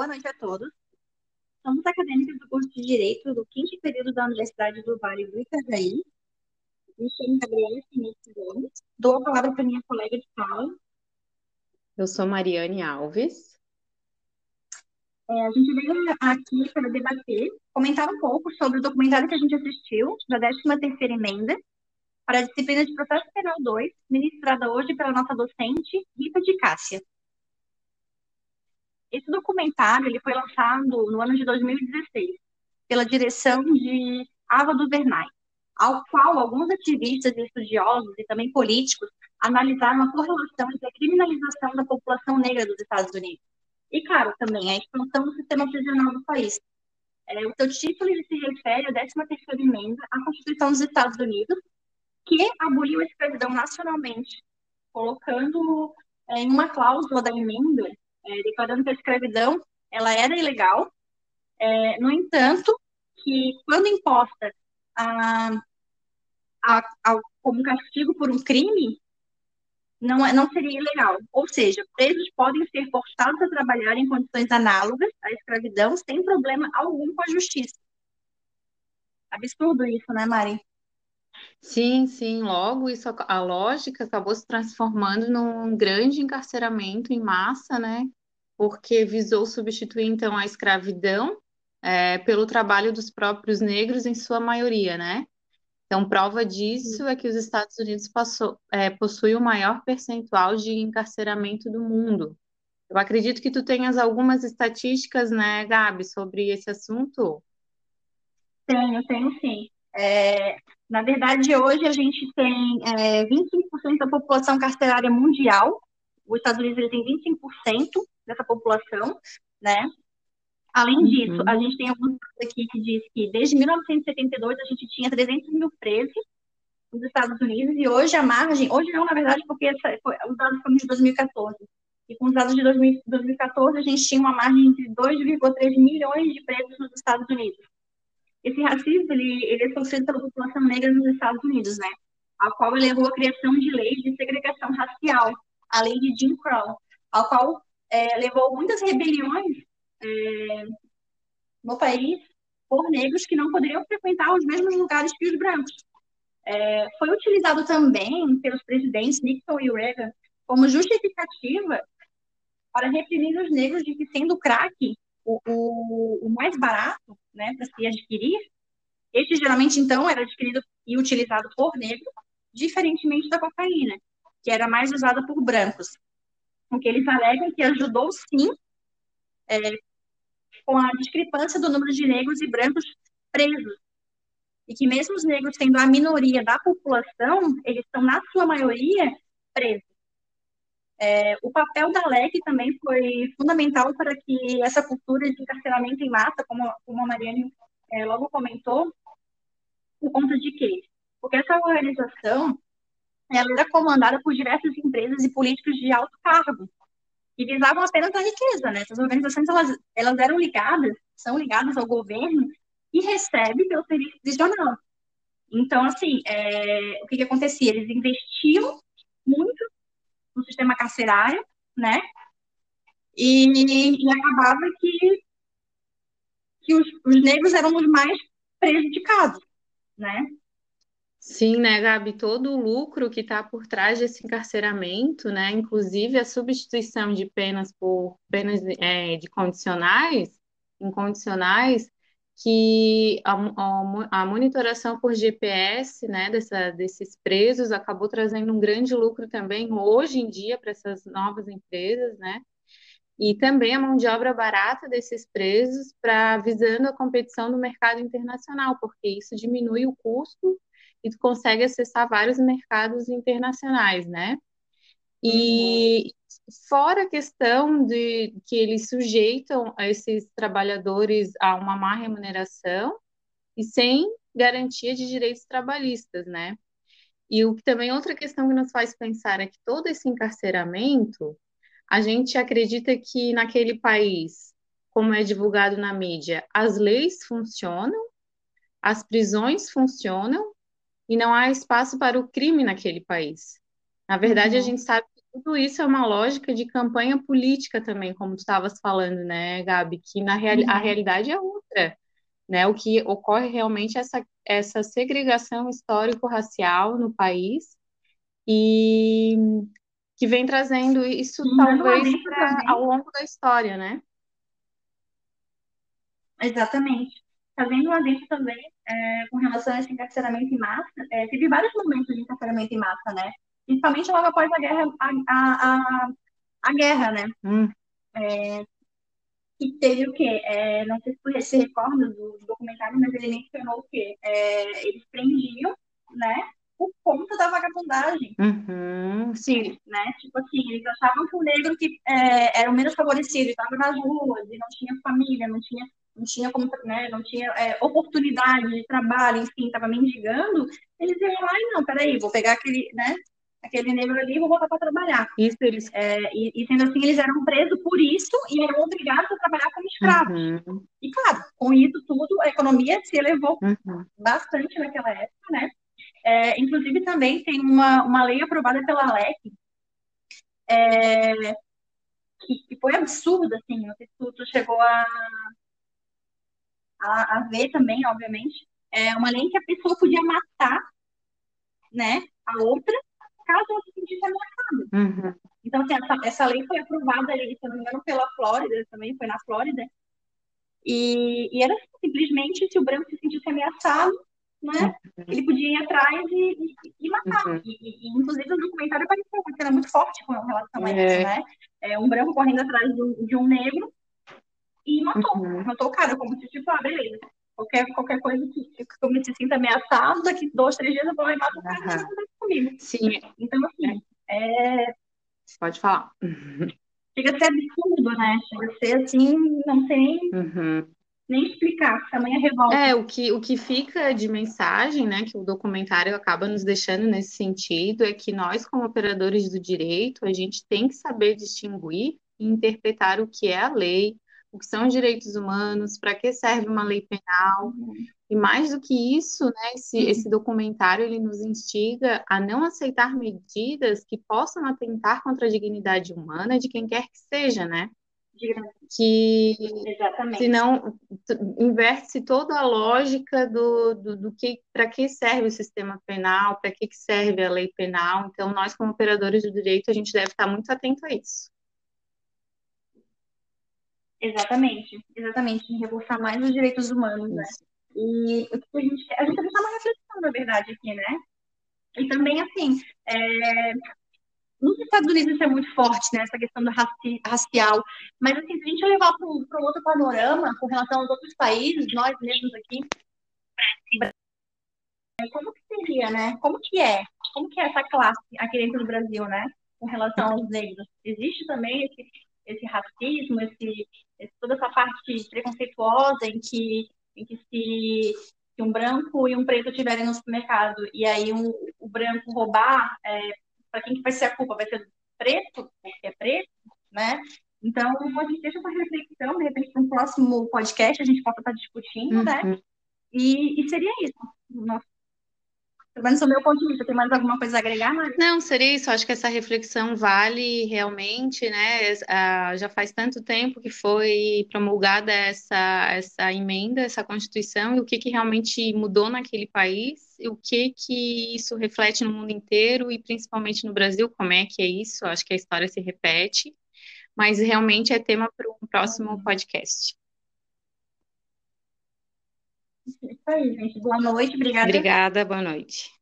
Boa noite a todos. Somos acadêmicos do curso de Direito do quinto período da Universidade do Vale do Itajaí. Me chamo Gabriela Finites Gomes. Dou a palavra para minha colega de sala. Eu sou Mariane Alves. É, a gente veio aqui para debater, comentar um pouco sobre o documentário que a gente assistiu, da 13ª emenda, para a disciplina de Processo Penal 2, ministrada hoje pela nossa docente, Rita de Cássia. Esse documentário ele foi lançado no ano de 2016 pela direção de Ava DuVernay, ao qual alguns ativistas e estudiosos e também políticos analisaram a correlação entre a criminalização da população negra dos Estados Unidos e, claro, também a expansão do sistema prisional do país. É, o seu título se refere à 13ª emenda à Constituição dos Estados Unidos, que aboliu a escravidão nacionalmente, colocando é, em uma cláusula da emenda é, declarando que a escravidão ela era ilegal. É, no entanto, que quando imposta a, a, a, como castigo por um crime, não, é, não seria ilegal. Ou seja, presos podem ser forçados a trabalhar em condições análogas à escravidão sem problema algum com a justiça. Absurdo isso, né, Mari? Sim, sim, logo isso a lógica acabou se transformando num grande encarceramento em massa, né? Porque visou substituir então a escravidão é, pelo trabalho dos próprios negros em sua maioria, né? Então, prova disso é que os Estados Unidos passou, é, possuem o maior percentual de encarceramento do mundo. Eu acredito que tu tenhas algumas estatísticas, né, Gabi, sobre esse assunto. Tenho, tenho sim. É, na verdade, hoje a gente tem é, 25% da população carcerária mundial. Os Estados Unidos tem 25% dessa população, né? Além uhum. disso, a gente tem alguns aqui que diz que desde 1972 a gente tinha 300 mil presos nos Estados Unidos e hoje a margem, hoje não, na verdade, porque essa, foi, os dados foram de 2014. E com os dados de 2014 a gente tinha uma margem de 2,3 milhões de presos nos Estados Unidos. Esse racismo, ele, ele é sofrido pela população negra nos Estados Unidos, né? A qual levou à criação de leis de segregação racial, a lei de Jim Crow, a qual é, levou muitas rebeliões é, no país por negros que não poderiam frequentar os mesmos lugares que os brancos. É, foi utilizado também pelos presidentes Nixon e Reagan como justificativa para reprimir os negros de que, sendo crack o, o, o mais barato né, para se adquirir, este geralmente, então, era adquirido e utilizado por negros, diferentemente da cocaína, que era mais usada por brancos. O que eles alegam que ajudou, sim, é, com a discrepância do número de negros e brancos presos. E que mesmo os negros sendo a minoria da população, eles estão, na sua maioria, presos. É, o papel da LEC também foi fundamental para que essa cultura de encarceramento em massa, como, como a Mariane é, logo comentou, por conta de quê? Porque essa organização ela era comandada por diversas empresas e políticos de alto cargo, que visavam apenas a riqueza. Né? Essas organizações elas, elas eram ligadas, são ligadas ao governo e recebem pelo serviço prisional. Então, assim, é, o que, que acontecia? Eles investiam muito no sistema carcerário, né? E, e acabava que, que os, os negros eram os mais prejudicados, né? Sim, né, Gabi? Todo o lucro que está por trás desse encarceramento, né, inclusive a substituição de penas por penas é, de condicionais, incondicionais, que a, a, a, monitoração por GPS né, dessa, desses presos acabou trazendo um grande lucro também hoje em dia para essas novas empresas, né? E também a mão de obra barata desses presos para visando a competição no mercado internacional, porque isso diminui o custo e tu consegue acessar vários mercados internacionais, né? E uhum. fora a questão de que eles sujeitam esses trabalhadores a uma má remuneração e sem garantia de direitos trabalhistas, né? E o que também outra questão que nos faz pensar é que todo esse encarceramento, a gente acredita que naquele país, como é divulgado na mídia, as leis funcionam, as prisões funcionam e não há espaço para o crime naquele país. Na verdade, uhum. a gente sabe que tudo isso é uma lógica de campanha política também, como tu estavas falando, né, Gabi? Que na real, a uhum. realidade é outra, né? O que ocorre realmente é essa, essa segregação histórico-racial no país e que vem trazendo isso Sim, talvez pra, ao longo da história, né? Exatamente. Fazendo um adendo também é, com relação a esse encarceramento em massa, é, teve vários momentos de encarceramento em massa, né? Principalmente logo após a guerra, a, a, a, a guerra, né? Hum. É, que teve o quê? É, não sei se você se recorda do, do, documentário, mas ele mencionou o quê? É, eles prendiam, né? Por conta da vagabundagem. Uhum, sim. Né? Tipo assim, eles achavam que o negro que é, era o menos favorecido, estava nas ruas e não tinha família, não tinha não tinha como, né, não tinha é, oportunidade de trabalho, enfim, estava mendigando, eles iam lá e não, peraí, vou pegar aquele, né, aquele negro ali vou voltar para trabalhar. Isso eles... É, e, e, sendo assim, eles eram presos por isso e eram obrigados a trabalhar como escravos. Uhum. E claro, com isso tudo, a economia se elevou uhum. bastante naquela época, né? É, inclusive também tem uma, uma lei aprovada pela LEC, é, que, que, foi absurda, assim, não sei se tu, tu chegou a, a, a ver também, obviamente, é uma lei que a pessoa podia matar, né, a outra, caso ela se sentisse ameaçada. Uhum. Então, assim, essa, essa lei foi aprovada ali, se não me engano, pela Flórida, também foi na Flórida, e, e era simplesmente se o branco se sentisse ameaçado, né, uhum. ele podia ir atrás e, e, e matar. Uhum. E, e, inclusive, no documentário apareceu uma cena muito forte com relação a isso, é. né? É, um branco correndo atrás de um, de um negro, e matou. Uhum. Matou o cara, como se, tipo, ah, beleza. Qualquer, qualquer coisa que, que eu me sinta ameaçado, daqui dois, três dias eu vou lá e mato o cara uhum. comigo. Sim. Pode falar. Chega a ser absurdo, né? Chega a ser assim, não sei uhum. nem explicar, tamanha revolta. É, o que, o que fica de mensagem, né, que o documentário acaba nos deixando nesse sentido, é que nós, como operadores do direito, a gente tem que saber distinguir e interpretar o que é a lei, o que são os direitos humanos, para que serve uma lei penal. E mais do que isso, né, esse, uhum. esse documentário ele nos instiga a não aceitar medidas que possam atentar contra a dignidade humana de quem quer que seja, né? Que Exatamente. senão inverte-se toda a lógica do, do, do que para que serve o sistema penal, para que, que serve a lei penal. Então, nós, como operadores do direito, a gente deve estar muito atento a isso. Exatamente, exatamente, reforçar mais os direitos humanos, né? E o que a gente a gente está uma reflexão, na verdade, aqui, né? E também, assim, é, nos Estados Unidos isso é muito forte, né? Essa questão do raci racial. Mas, assim, se a gente levar para um outro panorama com relação aos outros países, nós mesmos aqui, como que seria, né? Como que é? Como que é essa classe aqui dentro do Brasil, né? Com relação aos negros? Existe também esse, esse racismo, esse, esse, toda essa parte preconceituosa em que, em que se que um branco e um preto estiverem no supermercado e aí um, o branco roubar, é, para quem que vai ser a culpa? Vai ser preto, porque é preto, né? Então, a gente deixa essa reflexão, de repente, para um próximo podcast a gente possa estar discutindo, né? uhum. né? E, e seria isso. Nosso pelo menos do meu ponto de vista, tem mais alguma coisa a agregar, Mari? Não, seria isso. Acho que essa reflexão vale realmente, né? Uh, já faz tanto tempo que foi promulgada essa, essa emenda, essa Constituição, e o que, que realmente mudou naquele país, o que, que isso reflete no mundo inteiro, e principalmente no Brasil, como é que é isso? Acho que a história se repete, mas realmente é tema para um próximo podcast. Isso aí, gente. Boa noite, obrigada. Obrigada, boa noite.